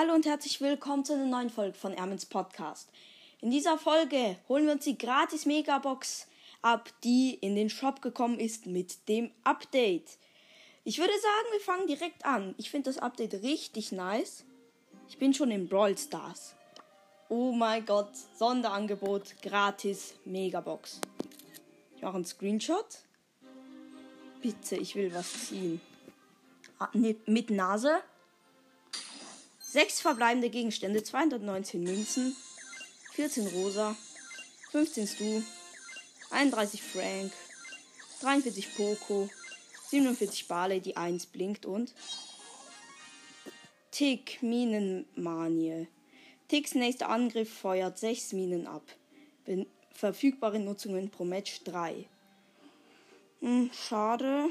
Hallo und herzlich willkommen zu einer neuen Folge von Ermins Podcast. In dieser Folge holen wir uns die gratis Megabox ab, die in den Shop gekommen ist mit dem Update. Ich würde sagen, wir fangen direkt an. Ich finde das Update richtig nice. Ich bin schon in Brawl Stars. Oh mein Gott, Sonderangebot, gratis Megabox. Ich mache einen Screenshot. Bitte, ich will was ziehen. Ah, mit Nase. Sechs verbleibende Gegenstände, 219 Münzen, 14 Rosa, 15 Stu, 31 Frank, 43 Poco, 47 Barley, die 1 blinkt und Tick Minenmanie. Ticks nächster Angriff feuert 6 Minen ab. Ben verfügbare Nutzungen pro Match 3. Hm, schade.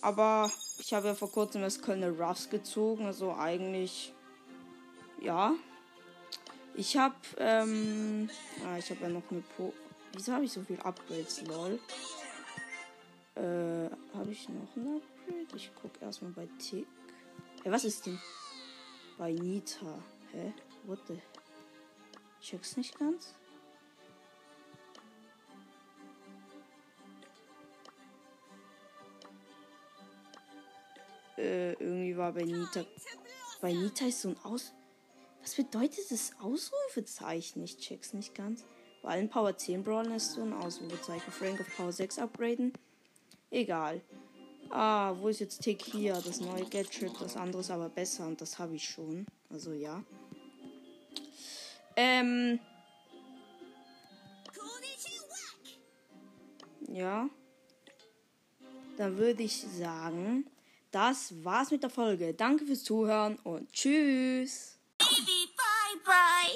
Aber ich habe ja vor kurzem das Kölner Ruffs gezogen, also eigentlich ja. Ich habe, ähm, ah, ich habe ja noch eine Po. Wieso habe ich so viel Upgrades, lol? Äh, habe ich noch ein Upgrade? Ich gucke erstmal bei Tick. Hey, was ist denn? Bei Nita. Hä? What the? Check's nicht ganz. Äh, irgendwie war bei Nita. Bei Nita ist so ein Aus. Was bedeutet das Ausrufezeichen? Ich check's nicht ganz. Bei allen Power 10 Brawlern ist so ein Ausrufezeichen. Frank auf Power 6 upgraden. Egal. Ah, wo ist jetzt Tick hier? Das neue Gadget, das andere ist aber besser und das habe ich schon. Also ja. Ähm. Ja. Dann würde ich sagen, das war's mit der Folge. Danke fürs Zuhören und tschüss. Baby, bye bye.